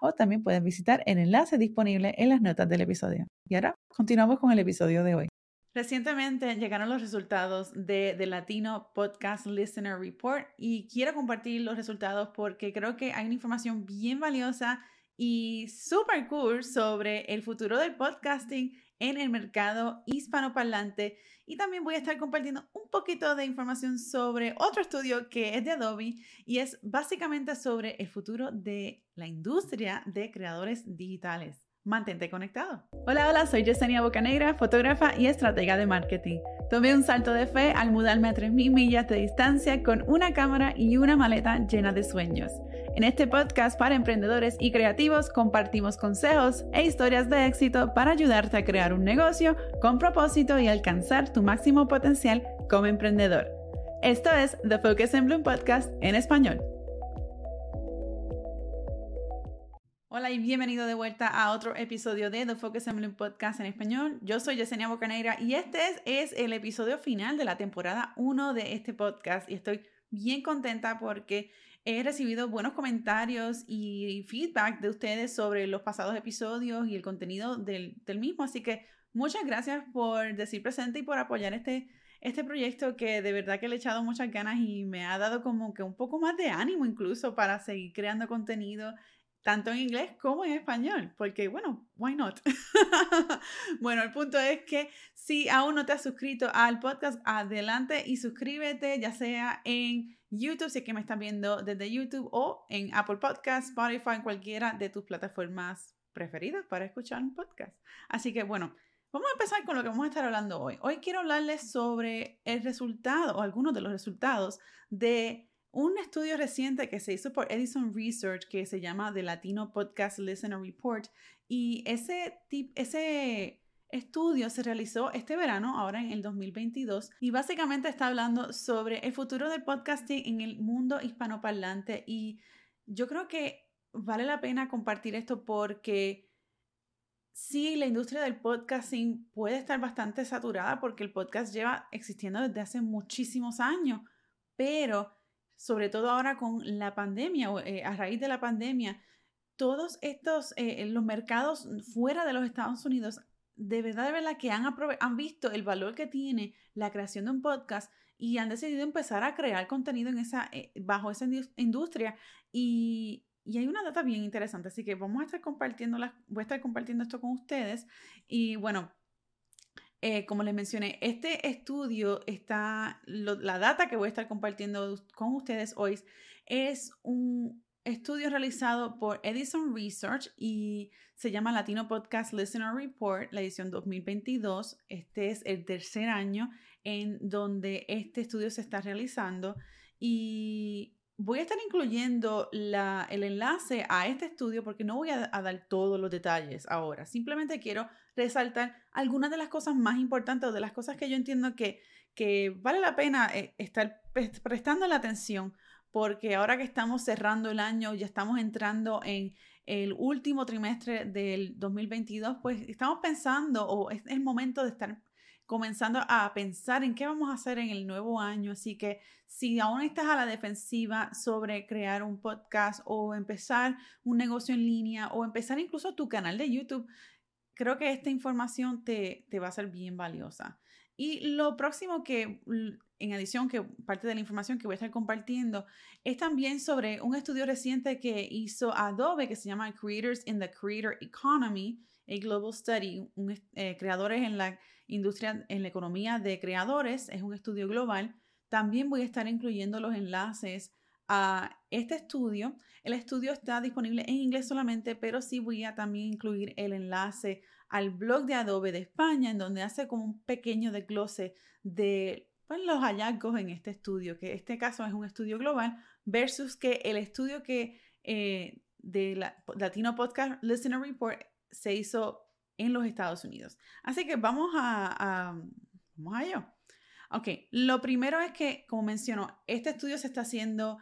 o también puedes visitar el enlace disponible en las notas del episodio. Y ahora continuamos con el episodio de hoy. Recientemente llegaron los resultados de, The Latino Podcast Listener Report y quiero compartir los resultados porque creo que hay una información bien valiosa y súper cool sobre el futuro del podcasting en el mercado hispanoparlante y también voy a estar compartiendo un poquito de información sobre otro estudio que es de Adobe y es básicamente sobre el futuro de la industria de creadores digitales. Mantente conectado. Hola, hola, soy Yesenia Bocanegra, fotógrafa y estratega de marketing. Tomé un salto de fe al mudarme a 3.000 millas de distancia con una cámara y una maleta llena de sueños. En este podcast para emprendedores y creativos compartimos consejos e historias de éxito para ayudarte a crear un negocio con propósito y alcanzar tu máximo potencial como emprendedor. Esto es The Focus in Bloom Podcast en español. Hola y bienvenido de vuelta a otro episodio de The Focus Assembly Podcast en español. Yo soy Yesenia Bocaneira y este es, el episodio final de la temporada 1 de este podcast y estoy bien contenta porque he recibido buenos comentarios y feedback de ustedes sobre los pasados episodios y el contenido del, mismo. Así que muchas gracias por decir presente y por apoyar este, este proyecto que de verdad que le he echado muchas ganas y me ha dado como que un poco más de ánimo incluso para seguir creando contenido tanto en inglés como en español, porque bueno, why not? bueno, el punto es que si aún no te has suscrito al podcast, adelante y suscríbete, ya sea en YouTube, si es que me estás viendo desde YouTube, o en Apple Podcasts, Spotify, en cualquiera de tus plataformas preferidas para escuchar un podcast. Así que bueno, vamos a empezar con lo que vamos a estar hablando hoy. Hoy quiero hablarles sobre el resultado o algunos de los resultados de un estudio reciente que se hizo por Edison Research que se llama The Latino Podcast Listener Report y ese, ese estudio se realizó este verano, ahora en el 2022, y básicamente está hablando sobre el futuro del podcasting en el mundo hispanoparlante y yo creo que vale la pena compartir esto porque sí, la industria del podcasting puede estar bastante saturada porque el podcast lleva existiendo desde hace muchísimos años, pero sobre todo ahora con la pandemia, o eh, a raíz de la pandemia, todos estos, eh, los mercados fuera de los Estados Unidos, de verdad, de verdad que han, han visto el valor que tiene la creación de un podcast y han decidido empezar a crear contenido en esa, eh, bajo esa industria. Y, y hay una data bien interesante, así que vamos a estar compartiendo, voy a estar compartiendo esto con ustedes. Y bueno, eh, como les mencioné, este estudio está, la data que voy a estar compartiendo con ustedes hoy es un estudio realizado por Edison Research y se llama Latino Podcast Listener Report, la edición 2022. Este es el tercer año en donde este estudio se está realizando y Voy a estar incluyendo el enlace a este estudio porque no voy a, dar todos los detalles ahora. Simplemente quiero resaltar algunas de las cosas más importantes o de las cosas que yo entiendo que, que vale la pena eh, estar prestando la atención porque ahora que estamos cerrando el año, ya estamos entrando en el último trimestre del 2022, pues estamos pensando o es el momento de estar comenzando a pensar en qué vamos a hacer en el nuevo año. Así que si aún estás a la defensiva sobre crear un podcast o empezar un negocio en línea o empezar incluso tu canal de YouTube, creo que esta información te, te va a ser bien valiosa. Y lo próximo que, en adición, que parte de la información que voy a estar compartiendo, es también sobre un estudio reciente que hizo Adobe que se llama Creators in the Creator Economy, a Global Study, eh, creadores en la industria, en la economía de creadores, es un estudio global. También voy a estar incluyendo los enlaces a este estudio. El estudio está disponible en inglés solamente, pero sí voy a también incluir el enlace al blog de Adobe de España, en donde hace como un pequeño desglose de pues, los hallazgos en este estudio, que este caso es un estudio global, versus que el estudio que eh, de la Latino Podcast Listener Report se hizo en los Estados Unidos. Así que vamos a, vamos a ello. Ok, lo primero es que, como menciono, este estudio se está haciendo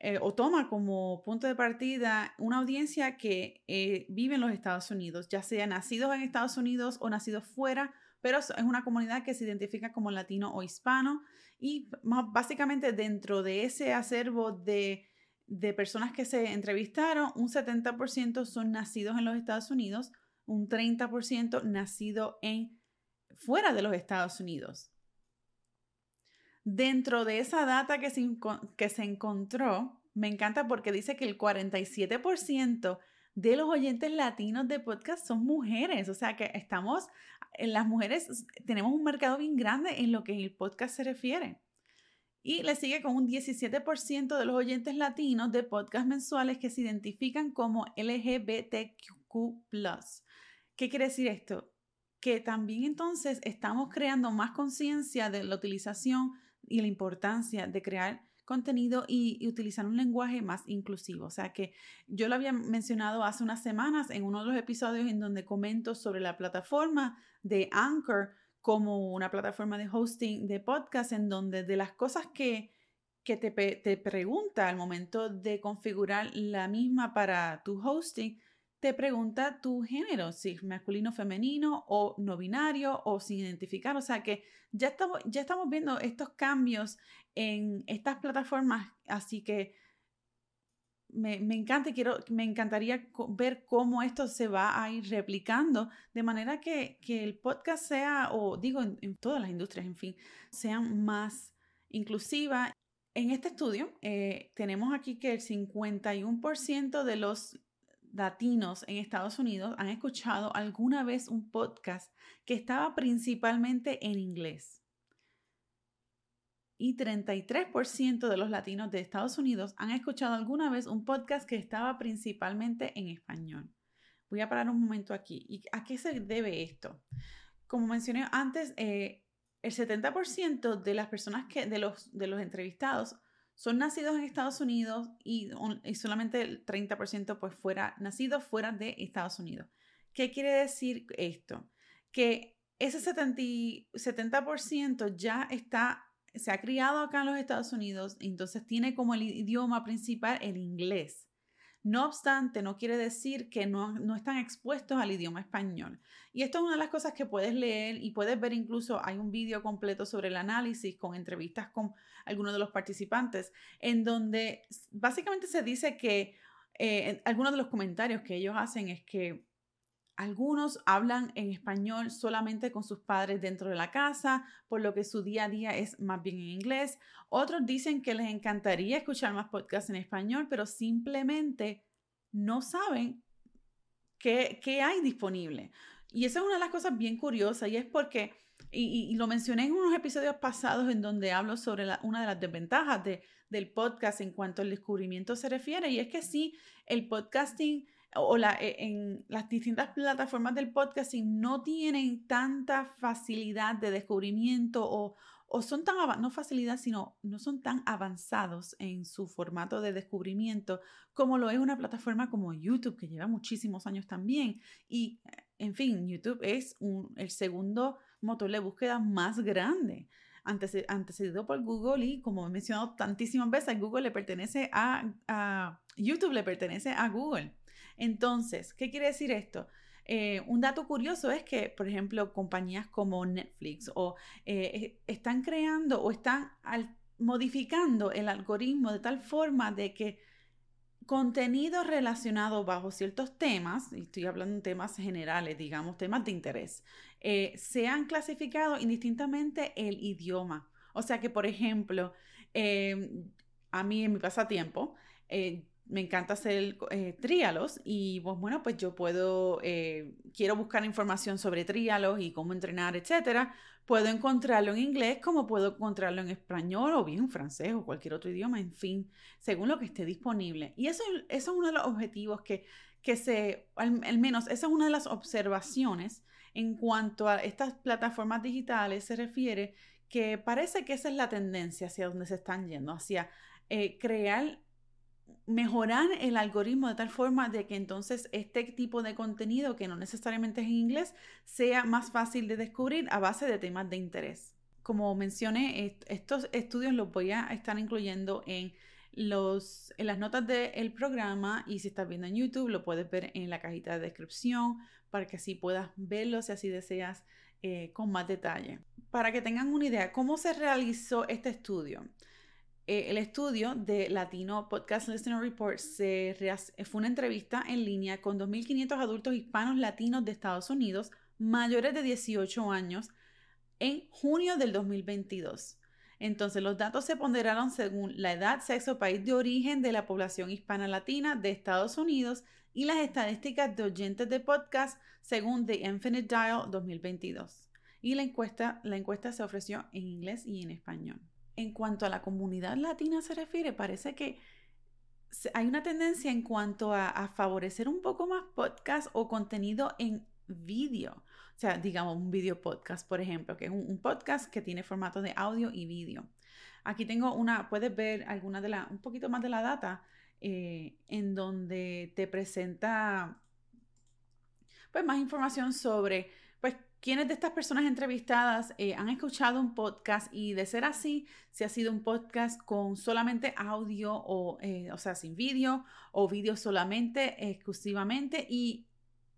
eh, o toma como punto de partida una audiencia que eh, vive en los Estados Unidos, ya sea nacidos en Estados Unidos o nacidos fuera, pero es una comunidad que se identifica como latino o hispano y básicamente dentro de ese acervo de, de personas que se entrevistaron, un 70% son nacidos en los Estados Unidos, un 30% nacido en fuera de los Estados Unidos. Dentro de esa data que se, que se encontró, me encanta porque dice que el 47% de los oyentes latinos de podcast son mujeres. O sea que estamos, las mujeres tenemos un mercado bien grande en lo que el podcast se refiere. Y le sigue con un 17% de los oyentes latinos de podcast mensuales que se identifican como LGBTQ. ¿Qué quiere decir esto? Que también entonces estamos creando más conciencia de la utilización y la importancia de crear contenido y, utilizar un lenguaje más inclusivo. O sea que yo lo había mencionado hace unas semanas en uno de los episodios en donde comento sobre la plataforma de Anchor como una plataforma de hosting de podcast en donde de las cosas que, que te, te pregunta al momento de configurar la misma para tu hosting, te pregunta tu género, si es masculino, femenino o no binario o sin identificar. O sea que ya estamos, ya estamos viendo estos cambios en estas plataformas, así que me, encanta y quiero, me encantaría ver cómo esto se va a ir replicando de manera que, el podcast sea, o digo en, todas las industrias, en fin, sean más inclusiva. En este estudio eh, tenemos aquí que el 51% de los latinos en Estados Unidos han escuchado alguna vez un podcast que estaba principalmente en inglés. Y 33% de los latinos de Estados Unidos han escuchado alguna vez un podcast que estaba principalmente en español. Voy a parar un momento aquí. ¿Y a qué se debe esto? Como mencioné antes, eh, el 70% de las personas que, de los, de los entrevistados son nacidos en Estados Unidos y, solamente el 30% pues fuera nacidos fuera de Estados Unidos. ¿Qué quiere decir esto? Que ese 70%, 70 ya está, se ha criado acá en los Estados Unidos, entonces tiene como el idioma principal el inglés. No obstante, no quiere decir que no, están expuestos al idioma español. Y esto es una de las cosas que puedes leer y puedes ver incluso, hay un vídeo completo sobre el análisis con entrevistas con algunos de los participantes, en donde básicamente se dice que eh, algunos de los comentarios que ellos hacen es que algunos hablan en español solamente con sus padres dentro de la casa, por lo que su día a día es más bien en inglés. Otros dicen que les encantaría escuchar más podcasts en español, pero simplemente no saben qué, hay disponible. Y esa es una de las cosas bien curiosas y es porque, y, lo mencioné en unos episodios pasados en donde hablo sobre una de las desventajas del podcast en cuanto al descubrimiento se refiere, y es que sí, el podcasting o la, e, en las distintas plataformas del podcasting no tienen tanta facilidad de descubrimiento o, o son tan, no facilidad, sino no son tan avanzados en su formato de descubrimiento como lo es una plataforma como YouTube, que lleva muchísimos años también. Y, en fin, YouTube es el segundo motor de búsqueda más grande antecedido por Google y como he mencionado tantísimas veces, Google le pertenece a, a, YouTube le pertenece a Google. Entonces, ¿qué quiere decir esto? Eh, un dato curioso es que, por ejemplo, compañías como Netflix o eh, eh, están creando o están modificando el algoritmo de tal forma de que contenido relacionado bajo ciertos temas, y estoy hablando de temas generales, digamos, temas de interés, se han clasificado indistintamente el idioma. O sea que, por ejemplo, a mí en mi pasatiempo, me encanta hacer eh, tríalos y pues bueno, pues yo puedo, eh, quiero buscar información sobre tríalos y cómo entrenar, etcétera. Puedo encontrarlo en inglés como puedo encontrarlo en español o bien en francés o cualquier otro idioma, en fin, según lo que esté disponible. Y eso, eso es uno de los objetivos que, que se, al, menos esa es una de las observaciones en cuanto a estas plataformas digitales se refiere que parece que esa es la tendencia hacia donde se están yendo, hacia eh, crear mejorar el algoritmo de tal forma de que entonces este tipo de contenido, que no necesariamente es en inglés, sea más fácil de descubrir a base de temas de interés. Como mencioné, estos estudios los voy a estar incluyendo en, los, en las notas del programa y si estás viendo en YouTube lo puedes ver en la cajita de descripción para que así puedas verlo si así deseas eh, con más detalle. Para que tengan una idea, ¿cómo se realizó este estudio? Eh, el estudio de Latino Podcast Listener Report se fue una entrevista en línea con 2.500 adultos hispanos latinos de Estados Unidos mayores de 18 años en junio del 2022. Entonces, los datos se ponderaron según la edad, sexo, país de origen de la población hispana latina de Estados Unidos y las estadísticas de oyentes de podcast según The Infinite Dial 2022. Y la encuesta, la encuesta se ofreció en inglés y en español en cuanto a la comunidad latina se refiere, parece que hay una tendencia en cuanto a, favorecer un poco más podcast o contenido en vídeo. O sea, digamos un video podcast, por ejemplo, que es un, podcast que tiene formato de audio y vídeo. Aquí tengo una, puedes ver alguna de la, un poquito más de la data eh, en donde te presenta pues más información sobre ¿Quiénes de estas personas entrevistadas eh, han escuchado un podcast y de ser así, si ha sido un podcast con solamente audio o, eh, o sea, sin vídeo o vídeo solamente, exclusivamente? Y,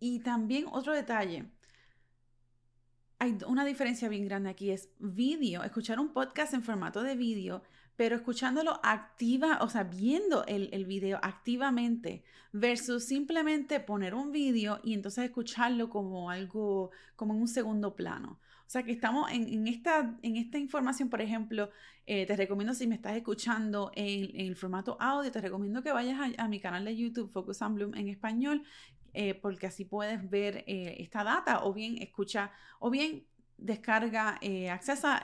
y también otro detalle, hay una diferencia bien grande aquí, es vídeo, escuchar un podcast en formato de vídeo pero escuchándolo activa, o sea, viendo el, el video activamente versus simplemente poner un video y entonces escucharlo como algo, como en un segundo plano. O sea que estamos en, esta, en esta información, por ejemplo, eh, te recomiendo si me estás escuchando en, el formato audio, te recomiendo que vayas a, mi canal de YouTube Focus on Bloom en español, eh, porque así puedes ver eh, esta data o bien escucha, o bien descarga, eh, accesa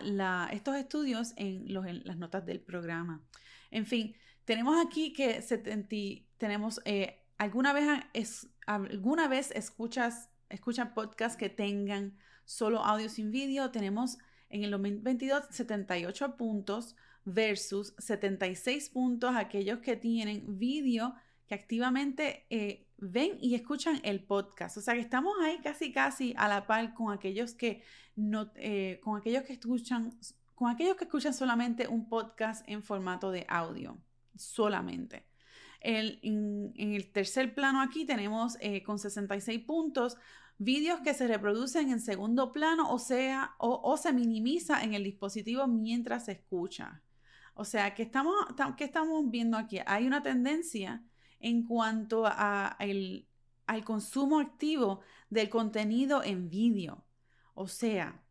estos estudios en, las notas del programa. En fin, tenemos aquí que 70, tenemos, eh, alguna vez, alguna vez escuchas, escuchan podcasts que tengan solo audio sin vídeo. Tenemos en el 2022 78 puntos versus 76 puntos aquellos que tienen vídeo que activamente eh, ven y escuchan el podcast. O sea que estamos ahí casi casi a la par con aquellos que no, eh, con aquellos que escuchan, con aquellos que escuchan solamente un podcast en formato de audio, solamente. en, el tercer plano aquí tenemos eh, con 66 puntos vídeos que se reproducen en segundo plano, o sea, o, se minimiza en el dispositivo mientras se escucha. O sea, que estamos, ¿qué estamos viendo aquí? Hay una tendencia en cuanto a al consumo activo del contenido en vídeo. O sea,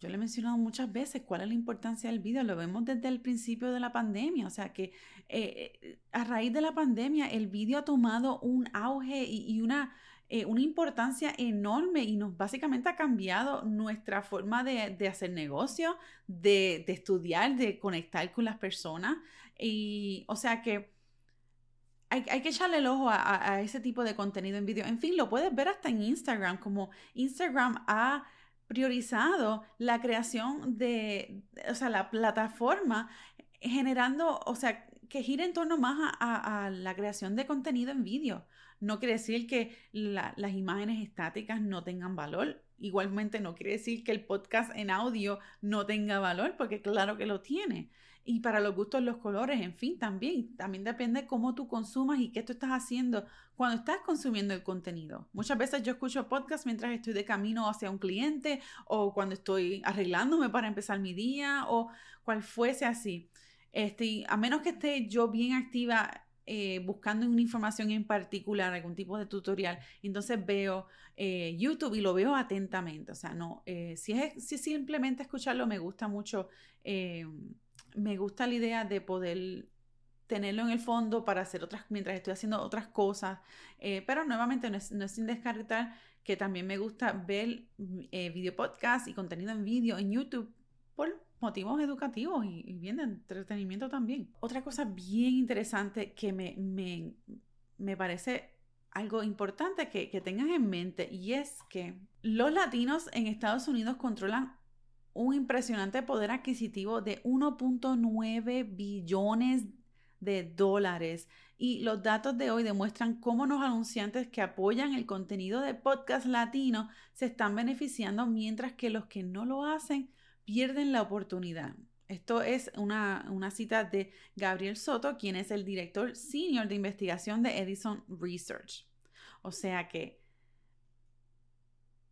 yo le he mencionado muchas veces cuál es la importancia del vídeo, lo vemos desde el principio de la pandemia, o sea que eh, eh, a raíz de la pandemia el vídeo ha tomado un auge y, una, eh, una, importancia enorme y nos básicamente ha cambiado nuestra forma de, hacer negocio, de, de, estudiar, de conectar con las personas. Y o sea que hay, que echarle el ojo a, ese tipo de contenido en vídeo. En fin, lo puedes ver hasta en Instagram, como Instagram ha priorizado la creación de, o sea, la plataforma generando, o sea, que gira en torno más a, la creación de contenido en vídeo. No quiere decir que las imágenes estáticas no tengan valor. Igualmente no quiere decir que el podcast en audio no tenga valor, porque claro que lo tiene y para los gustos, los colores, en fin, también. También depende cómo tú consumas y qué tú estás haciendo cuando estás consumiendo el contenido. Muchas veces yo escucho podcast mientras estoy de camino hacia un cliente o cuando estoy arreglándome para empezar mi día o cual fuese así. Este, a menos que esté yo bien activa eh, buscando una información en particular, algún tipo de tutorial, entonces veo eh, YouTube y lo veo atentamente. O sea, no, eh, si, es, si simplemente escucharlo, me gusta mucho me gusta la idea de poder tenerlo en el fondo para hacer otras, mientras estoy haciendo otras cosas, eh, pero nuevamente no es, sin descartar que también me gusta ver eh, video podcast y contenido en vídeo en YouTube por motivos educativos y, bien de entretenimiento también. Otra cosa bien interesante que me, me, me parece algo importante que, que tengan en mente y es que los latinos en Estados Unidos controlan un impresionante poder adquisitivo de 1.9 billones de dólares. Y los datos de hoy demuestran cómo los anunciantes que apoyan el contenido de podcast latino se están beneficiando, mientras que los que no lo hacen pierden la oportunidad. Esto es una, una, cita de Gabriel Soto, quien es el director senior de investigación de Edison Research. O sea que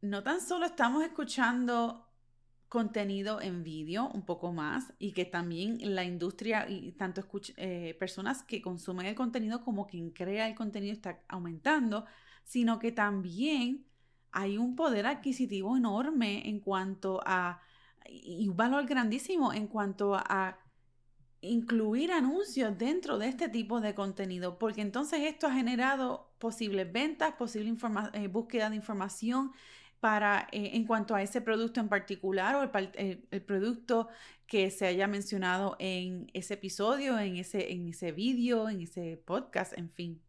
no tan solo estamos escuchando contenido en vídeo un poco más y que también la industria y tanto eh, personas que consumen el contenido como quien crea el contenido está aumentando, sino que también hay un poder adquisitivo enorme en cuanto a y un valor grandísimo en cuanto a incluir anuncios dentro de este tipo de contenido, porque entonces esto ha generado posibles ventas, posible eh, búsqueda de información para eh, en cuanto a ese producto en particular o el, producto que se haya mencionado en ese episodio, en ese, en ese vídeo, en ese podcast, en fin.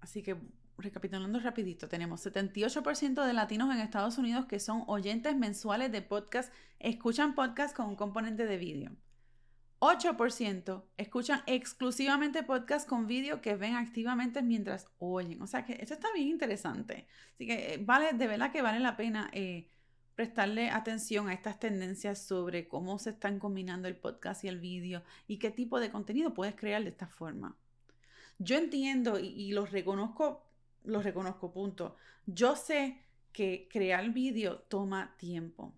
Así que recapitulando rapidito, tenemos 78% de latinos en Estados Unidos que son oyentes mensuales de podcast, escuchan podcast con un componente de vídeo. 8% escuchan exclusivamente podcast con vídeo que ven activamente mientras oyen. O sea que esto está bien interesante. Así que eh, vale, de verdad que vale la pena eh, prestarle atención a estas tendencias sobre cómo se están combinando el podcast y el vídeo y qué tipo de contenido puedes crear de esta forma. Yo entiendo y, y los reconozco, los reconozco, punto. Yo sé que crear vídeo toma tiempo.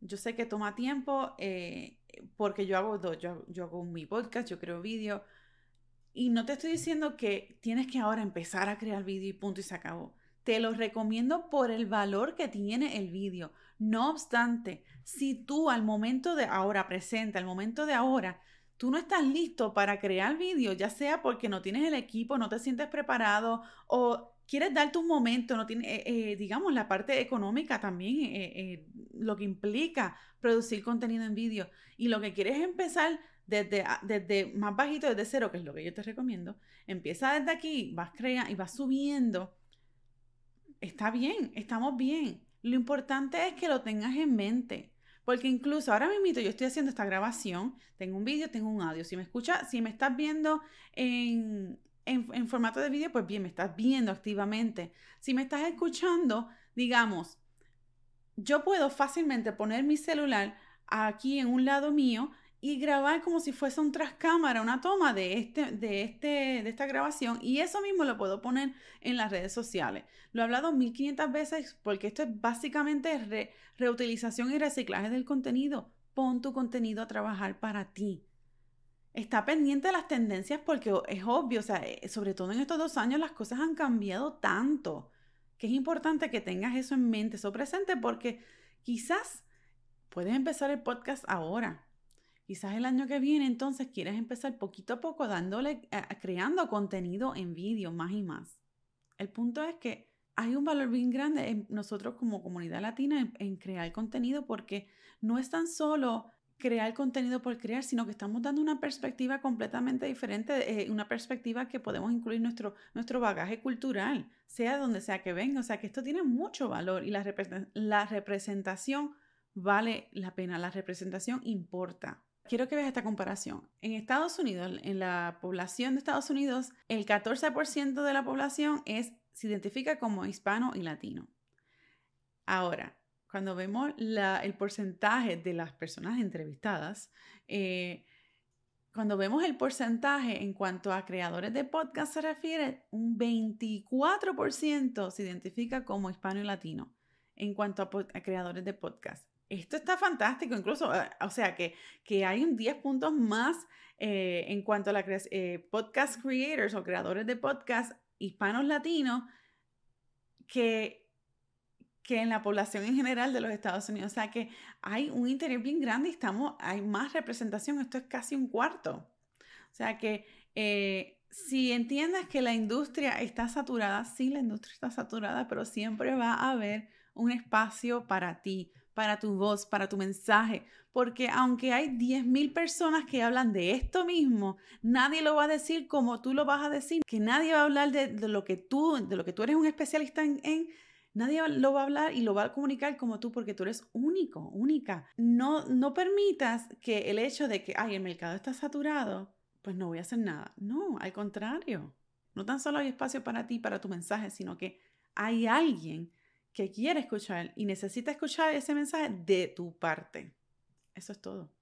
Yo sé que toma tiempo. Eh, porque yo hago dos, yo, yo hago mi podcast, yo creo vídeo. Y no te estoy diciendo que tienes que ahora empezar a crear vídeo y punto y se acabó. Te lo recomiendo por el valor que tiene el vídeo. No obstante, si tú al momento de ahora, presente, al momento de ahora, tú no estás listo para crear vídeo, ya sea porque no tienes el equipo, no te sientes preparado o quieres darte un momento, no tiene, eh, eh, digamos, la parte económica también, eh, lo que implica producir contenido en vídeo y lo que quieres es empezar desde, ah, desde más bajito, desde cero, que es lo que yo te recomiendo, empieza desde aquí, vas creando y vas subiendo. Está bien, estamos bien. Lo importante es que lo tengas en mente. Porque incluso ahora mismo yo estoy haciendo esta grabación, tengo un vídeo, tengo un audio. Si me escucha, si me estás viendo en, en, formato de vídeo, pues bien, me estás viendo activamente. Si me estás escuchando, digamos, yo puedo fácilmente poner mi celular aquí en un lado mío y grabar como si fuese un trascámara, una toma de, este, de, este, de esta grabación y eso mismo lo puedo poner en las redes sociales. Lo he hablado 1500 veces porque esto es básicamente reutilización y reciclaje del contenido. Pon tu contenido a trabajar para ti está pendiente de las tendencias porque es obvio, o sea, eh, sobre todo en estos dos años las cosas han cambiado tanto que es importante que tengas eso en mente, eso presente, porque quizás puedes empezar el podcast ahora. Quizás el año que viene entonces quieres empezar poquito a poco dándole, creando contenido en vídeo más y más. El punto es que hay un valor bien grande en nosotros como comunidad latina en crear contenido porque no es tan solo crear contenido por crear, sino que estamos dando una perspectiva completamente diferente, eh, una perspectiva que podemos incluir nuestro, nuestro bagaje cultural, sea donde sea que venga. O sea que esto tiene mucho valor y la, la representación vale la pena, la representación importa. Quiero que veas esta comparación. En Estados Unidos, en la población de Estados Unidos, el 14% de la población es, se identifica como hispano y latino. Ahora, cuando vemos el porcentaje de las personas entrevistadas, eh, cuando vemos el porcentaje en cuanto a creadores de podcast se refiere, un 24% se identifica como hispano y latino en cuanto a, creadores de podcast. Esto está fantástico, incluso, eh, o sea, que, que hay un 10 puntos más eh, en cuanto a la podcast creators o creadores de podcast hispanos latinos que que en la población en general de los Estados Unidos. O sea que hay un interés bien grande y estamos, hay más representación, esto es casi un cuarto. O sea que eh, si entiendes que la industria está saturada, sí, la industria está saturada, pero siempre va a haber un espacio para ti, para tu voz, para tu mensaje, porque aunque hay 10.000 personas que hablan de esto mismo, nadie lo va a decir como tú lo vas a decir, que nadie va a hablar de, lo que tú, de lo que tú eres un especialista en Nadie lo va a hablar y lo va a comunicar como tú porque tú eres único, única. No, no permitas que el hecho de que, ay, el mercado está saturado, pues no voy a hacer nada. No, al contrario. No tan solo hay espacio para ti, para tu mensaje, sino que hay alguien que quiere escuchar y necesita escuchar ese mensaje de tu parte. Eso es todo.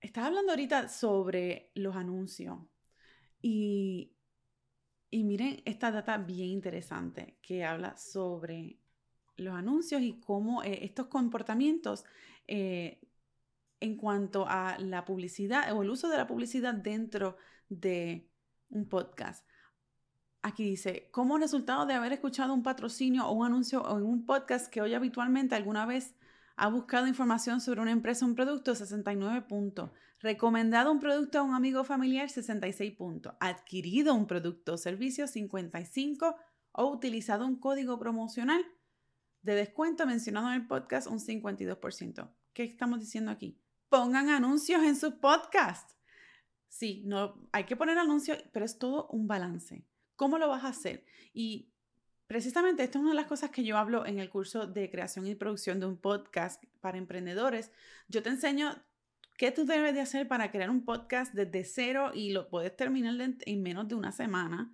Estaba hablando ahorita sobre los anuncios y, y miren esta data bien interesante que habla sobre los anuncios y cómo eh, estos comportamientos eh, en cuanto a la publicidad o el uso de la publicidad dentro de un podcast. Aquí dice, como resultado de haber escuchado un patrocinio o un anuncio o en un podcast que hoy habitualmente alguna vez ha buscado información sobre una empresa o un producto, 69 puntos. Recomendado un producto a un amigo familiar, 66 puntos. Adquirido un producto o servicio, 55. O utilizado un código promocional de descuento mencionado en el podcast, un 52%. ¿Qué estamos diciendo aquí? Pongan anuncios en sus podcasts. Sí, no, hay que poner anuncios, pero es todo un balance. ¿Cómo lo vas a hacer? Y precisamente esta es una de las cosas que yo hablo en el curso de creación y producción de un podcast para emprendedores. Yo te enseño qué tú debes de hacer para crear un podcast desde cero y lo puedes terminar en menos de una semana.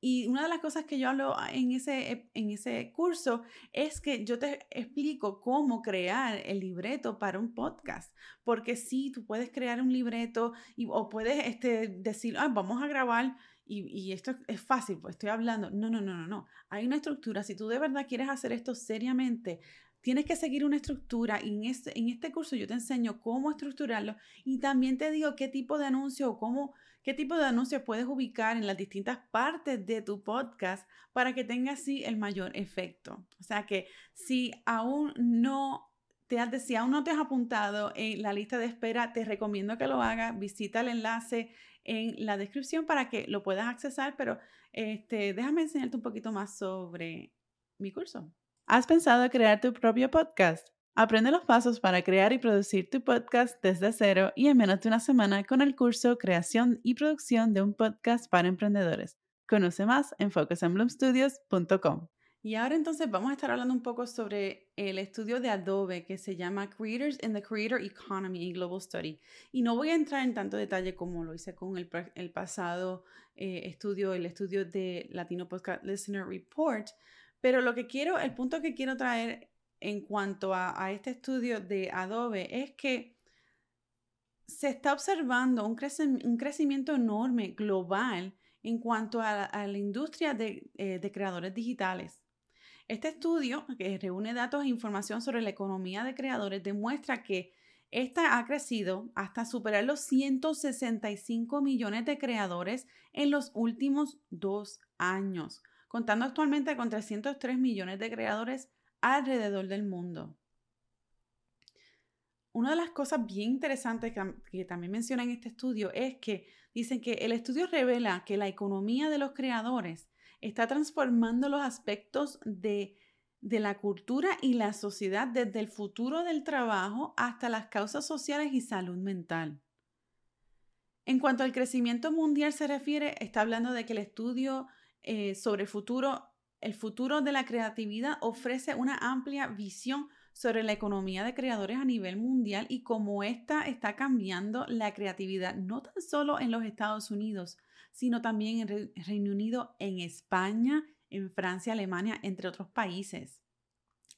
Y una de las cosas que yo hablo en ese, en ese curso es que yo te explico cómo crear el libreto para un podcast. Porque sí, tú puedes crear un libreto y, o puedes este, decir, ah, vamos a grabar y, esto es fácil, pues estoy hablando. No, no, no, no, no. Hay una estructura. Si tú de verdad quieres hacer esto seriamente, tienes que seguir una estructura y en este, en este curso yo te enseño cómo estructurarlo y también te digo qué tipo de anuncio o cómo, qué tipo de anuncios puedes ubicar en las distintas partes de tu podcast para que tenga así el mayor efecto. O sea que si aún no te has, si aún no te has apuntado en la lista de espera, te recomiendo que lo hagas. Visita el enlace en la descripción para que lo puedas accesar, pero este, déjame enseñarte un poquito más sobre mi curso. ¿Has pensado crear tu propio podcast? Aprende los pasos para crear y producir tu podcast desde cero y en menos de una semana con el curso Creación y Producción de un Podcast para Emprendedores. Conoce más en focusandbloomstudios.com. Y ahora entonces vamos a estar hablando un poco sobre el estudio de Adobe que se llama Creators in the Creator Economy Global Study. Y no voy a entrar en tanto detalle como lo hice con el, pasado eh, estudio, el estudio de Latino Podcast Listener Report, pero lo que quiero, el punto que quiero traer en cuanto a, este estudio de Adobe es que se está observando un, crecimiento enorme global en cuanto a, la industria de, eh, de creadores digitales. Este estudio, que reúne datos e información sobre la economía de creadores, demuestra que esta ha crecido hasta superar los 165 millones de creadores en los últimos dos años, contando actualmente con 303 millones de creadores alrededor del mundo. Una de las cosas bien interesantes que, también menciona en este estudio es que dicen que el estudio revela que la economía de los creadores está transformando los aspectos de, la cultura y la sociedad desde el futuro del trabajo hasta las causas sociales y salud mental. En cuanto al crecimiento mundial se refiere, está hablando de que el estudio eh, sobre el futuro, el futuro de la creatividad ofrece una amplia visión sobre la economía de creadores a nivel mundial y cómo esta está cambiando la creatividad no tan solo en los Estados Unidos, sino también en Reino Unido, en España, en Francia, Alemania, entre otros países.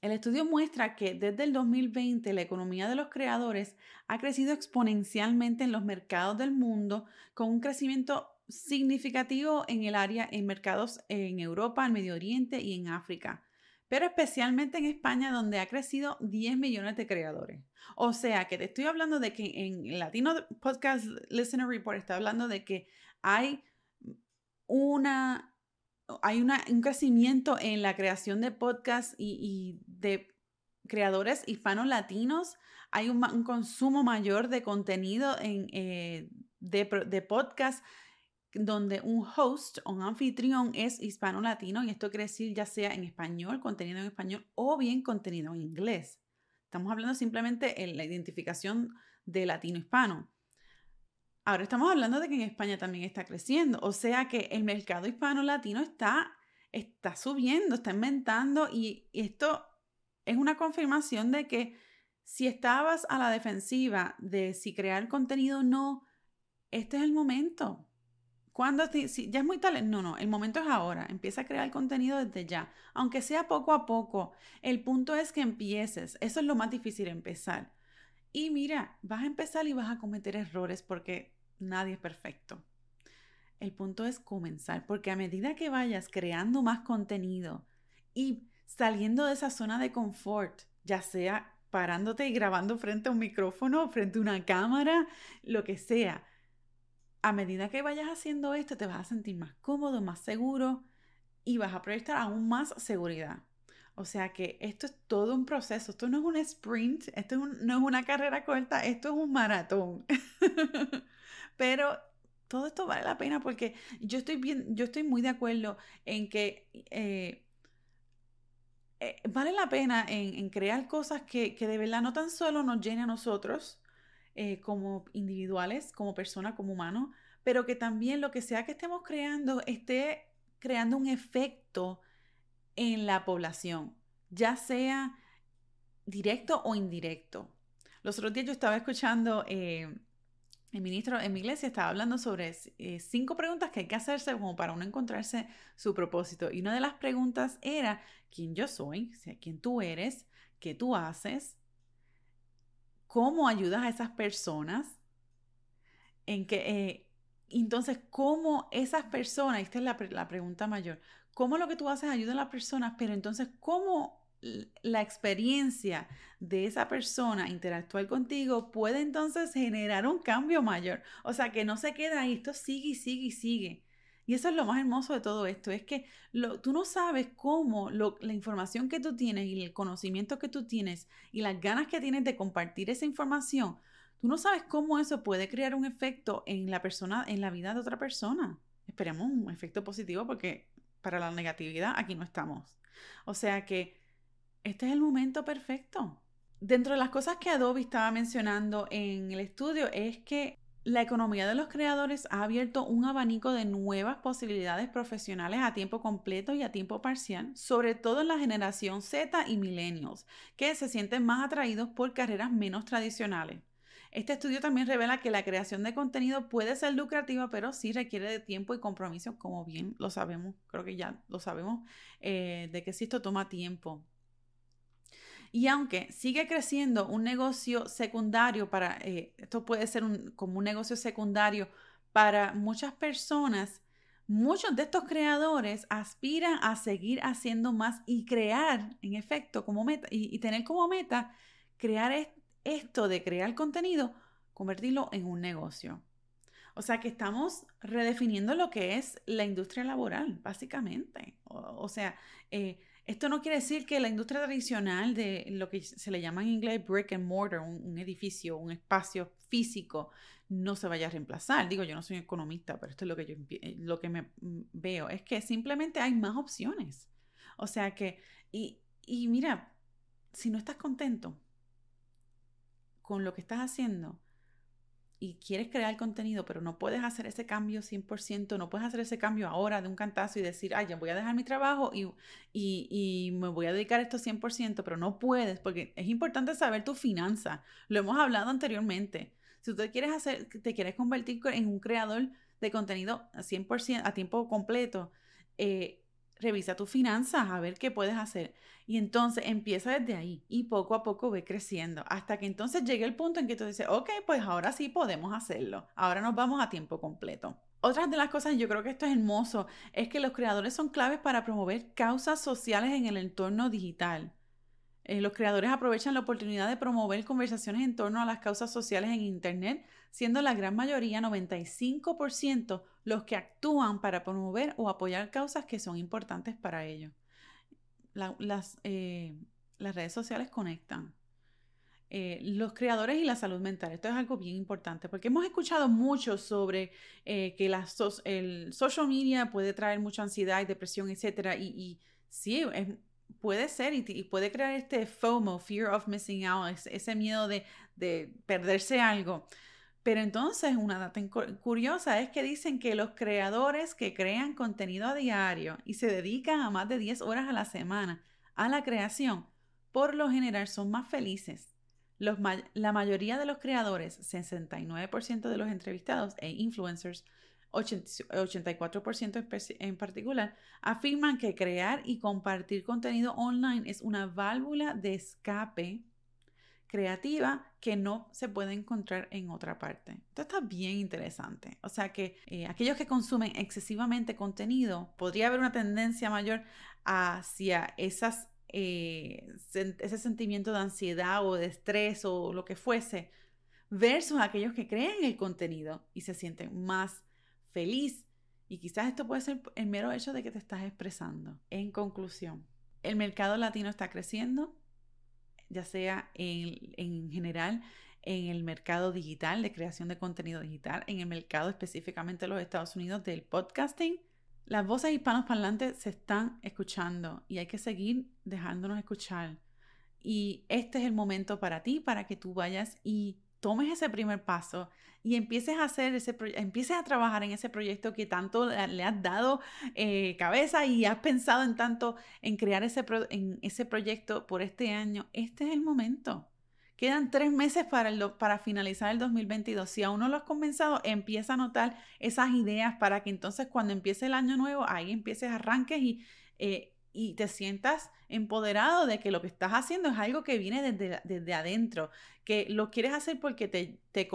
El estudio muestra que desde el 2020 la economía de los creadores ha crecido exponencialmente en los mercados del mundo con un crecimiento significativo en el área en mercados en Europa, en Medio Oriente y en África, pero especialmente en España donde ha crecido 10 millones de creadores. O sea que te estoy hablando de que en Latino Podcast Listener Report está hablando de que hay una, hay un crecimiento en la creación de podcasts y, de creadores hispanos latinos. Hay un, consumo mayor de contenido en, eh, de, de podcast donde un host o un anfitrión es hispano latino y esto quiere decir ya sea en español, contenido en español o bien contenido en inglés. Estamos hablando simplemente de la identificación de latino hispano. Ahora estamos hablando de que en España también está creciendo, o sea que el mercado hispano-latino está, está subiendo, está inventando y esto es una confirmación de que si estabas a la defensiva de si crear contenido o no, este es el momento. Cuando si ya es muy tarde, no, no, el momento es ahora. Empieza a crear contenido desde ya, aunque sea poco a poco. El punto es que empieces. Eso es lo más difícil, empezar. Y mira, vas a empezar y vas a cometer errores porque nadie es perfecto. El punto es comenzar, porque a medida que vayas creando más contenido y saliendo de esa zona de confort, ya sea parándote y grabando frente a un micrófono, frente a una cámara, lo que sea, a medida que vayas haciendo esto, te vas a sentir más cómodo, más seguro y vas a proyectar aún más seguridad. O sea que esto es todo un proceso, esto no es un sprint, esto no es una carrera corta, esto es un maratón. Pero todo esto vale la pena porque yo estoy bien, yo estoy muy de acuerdo en que eh, eh, vale la pena en, crear cosas que, de verdad no tan solo nos llene a nosotros eh, como individuales, como personas, como humanos, pero que también lo que sea que estemos creando esté creando un efecto en la población, ya sea directo o indirecto. Los otros días yo estaba escuchando el ministro en mi iglesia estaba hablando sobre eh, cinco preguntas que hay que hacerse como para uno encontrarse su propósito. Y una de las preguntas era quién yo soy, quién tú eres, qué tú haces, cómo ayudas a esas personas, en que, eh, entonces, cómo esas personas, esta es la, la pregunta mayor, cómo lo que tú haces ayuda a las personas, pero entonces, cómo la experiencia de esa persona interactuar contigo puede entonces generar un cambio mayor. O sea, que no se queda ahí, esto sigue y sigue y sigue. Y eso es lo más hermoso de todo esto, es que tú no sabes cómo la información que tú tienes y el conocimiento que tú tienes y las ganas que tienes de compartir esa información, tú no sabes cómo eso puede crear un efecto en la persona, en la vida de otra persona. Esperemos un efecto positivo porque para la negatividad aquí no estamos. O sea que este es el momento perfecto. Dentro de las cosas que Adobe estaba mencionando en el estudio es que la economía de los creadores ha abierto un abanico de nuevas posibilidades profesionales a tiempo completo y a tiempo parcial, sobre todo en la generación Z y millennials, que se sienten más atraídos por carreras menos tradicionales. Este estudio también revela que la creación de contenido puede ser lucrativa, pero sí requiere de tiempo y compromiso, como bien lo sabemos, creo que ya lo sabemos, eh, de que si esto toma tiempo. Y aunque sigue creciendo un negocio secundario para, eh, esto puede ser como un negocio secundario para muchas personas, muchos de estos creadores aspiran a seguir haciendo más y crear, en efecto, como meta, y, tener como meta, crear esto de crear contenido, convertirlo en un negocio. O sea que estamos redefiniendo lo que es la industria laboral, básicamente. O, sea, eh, esto no quiere decir que la industria tradicional de lo que se le llama en inglés brick and mortar, un, edificio, un espacio físico, no se vaya a reemplazar. Digo, yo no soy economista, pero esto es lo que yo eh, lo que me mm, veo, es que simplemente hay más opciones. O sea que, y, y mira, si no estás contento con lo que estás haciendo, y quieres crear contenido, pero no puedes hacer ese cambio 100%, no puedes hacer ese cambio ahora de un cantazo y decir, ay, ya voy a dejar mi trabajo y, y, me voy a dedicar a esto 100%, pero no puedes, porque es importante saber tu finanza. Lo hemos hablado anteriormente. Si tú quieres hacer, te quieres convertir en un creador de contenido 100% a tiempo completo, eh, revisa tus finanzas, a ver qué puedes hacer. Y entonces empieza desde ahí y poco a poco ve creciendo hasta que entonces llegue el punto en que tú dices, ok, pues ahora sí podemos hacerlo. Ahora nos vamos a tiempo completo. Otra de las cosas, yo creo que esto es hermoso, es que los creadores son claves para promover causas sociales en el entorno digital. Eh, los creadores aprovechan la oportunidad de promover conversaciones en torno a las causas sociales en Internet, siendo la gran mayoría, 95%, los que actúan para promover o apoyar causas que son importantes para ellos. las, eh, las, redes sociales conectan. Eh, los creadores y la salud mental. Esto es algo bien importante porque hemos escuchado mucho sobre que la el social media puede traer mucha ansiedad y depresión, etc. Y, y sí, es, puede ser y, puede crear este FOMO, Fear of Missing Out, ese miedo de, perderse algo. Pero entonces una data curiosa es que dicen que los creadores que crean contenido a diario y se dedican a más de 10 horas a la semana a la creación, por lo general son más felices. la mayoría de los creadores, 69% de los entrevistados e influencers, 84% en particular, afirman que crear y compartir contenido online es una válvula de escape creativa que no se puede encontrar en otra parte. Esto está bien interesante. O sea que eh, aquellos que consumen excesivamente contenido, podría haber una tendencia mayor hacia esas, eh, ese sentimiento de ansiedad o de estrés o lo que fuese, versus aquellos que creen el contenido y se sienten más feliz. Y quizás esto puede ser el mero hecho de que te estás expresando. En conclusión, el mercado latino está creciendo, ya sea en, general en el mercado digital de creación de contenido digital, en el mercado específicamente de los Estados Unidos del podcasting. Las voces hispanos parlantes se están escuchando y hay que seguir dejándonos escuchar. Y este es el momento para ti, para que tú vayas y tomes ese primer paso y empieces a hacer ese empieces a trabajar en ese proyecto que tanto le has dado eh, cabeza y has pensado en tanto en crear ese, en ese proyecto por este año, este es el momento. Quedan tres meses para, el, para finalizar el 2022. Si aún no lo has comenzado, empieza a anotar esas ideas para que entonces cuando empiece el año nuevo, ahí empieces, arranques y eh, y te sientas empoderado de que lo que estás haciendo es algo que viene desde, desde adentro, que lo quieres hacer porque te, te,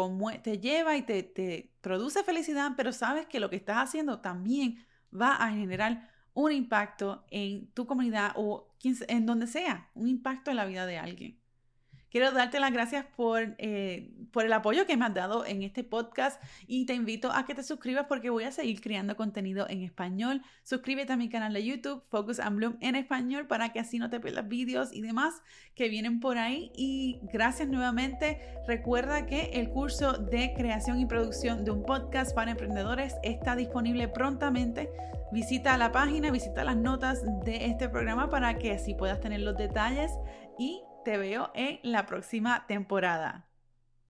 te lleva y te, te produce felicidad, pero sabes que lo que estás haciendo también va a generar un impacto en tu comunidad o en donde sea, un impacto en la vida de alguien. Quiero darte las gracias por, eh, por el apoyo que me has dado en este podcast y te invito a que te suscribas porque voy a seguir creando contenido en español. Suscríbete a mi canal de YouTube, Focus and Bloom en español, para que así no te pierdas vídeos y demás que vienen por ahí. Y gracias nuevamente. Recuerda que el curso de creación y producción de un podcast para emprendedores está disponible prontamente. Visita la página, visita las notas de este programa para que así puedas tener los detalles y te veo en la próxima temporada.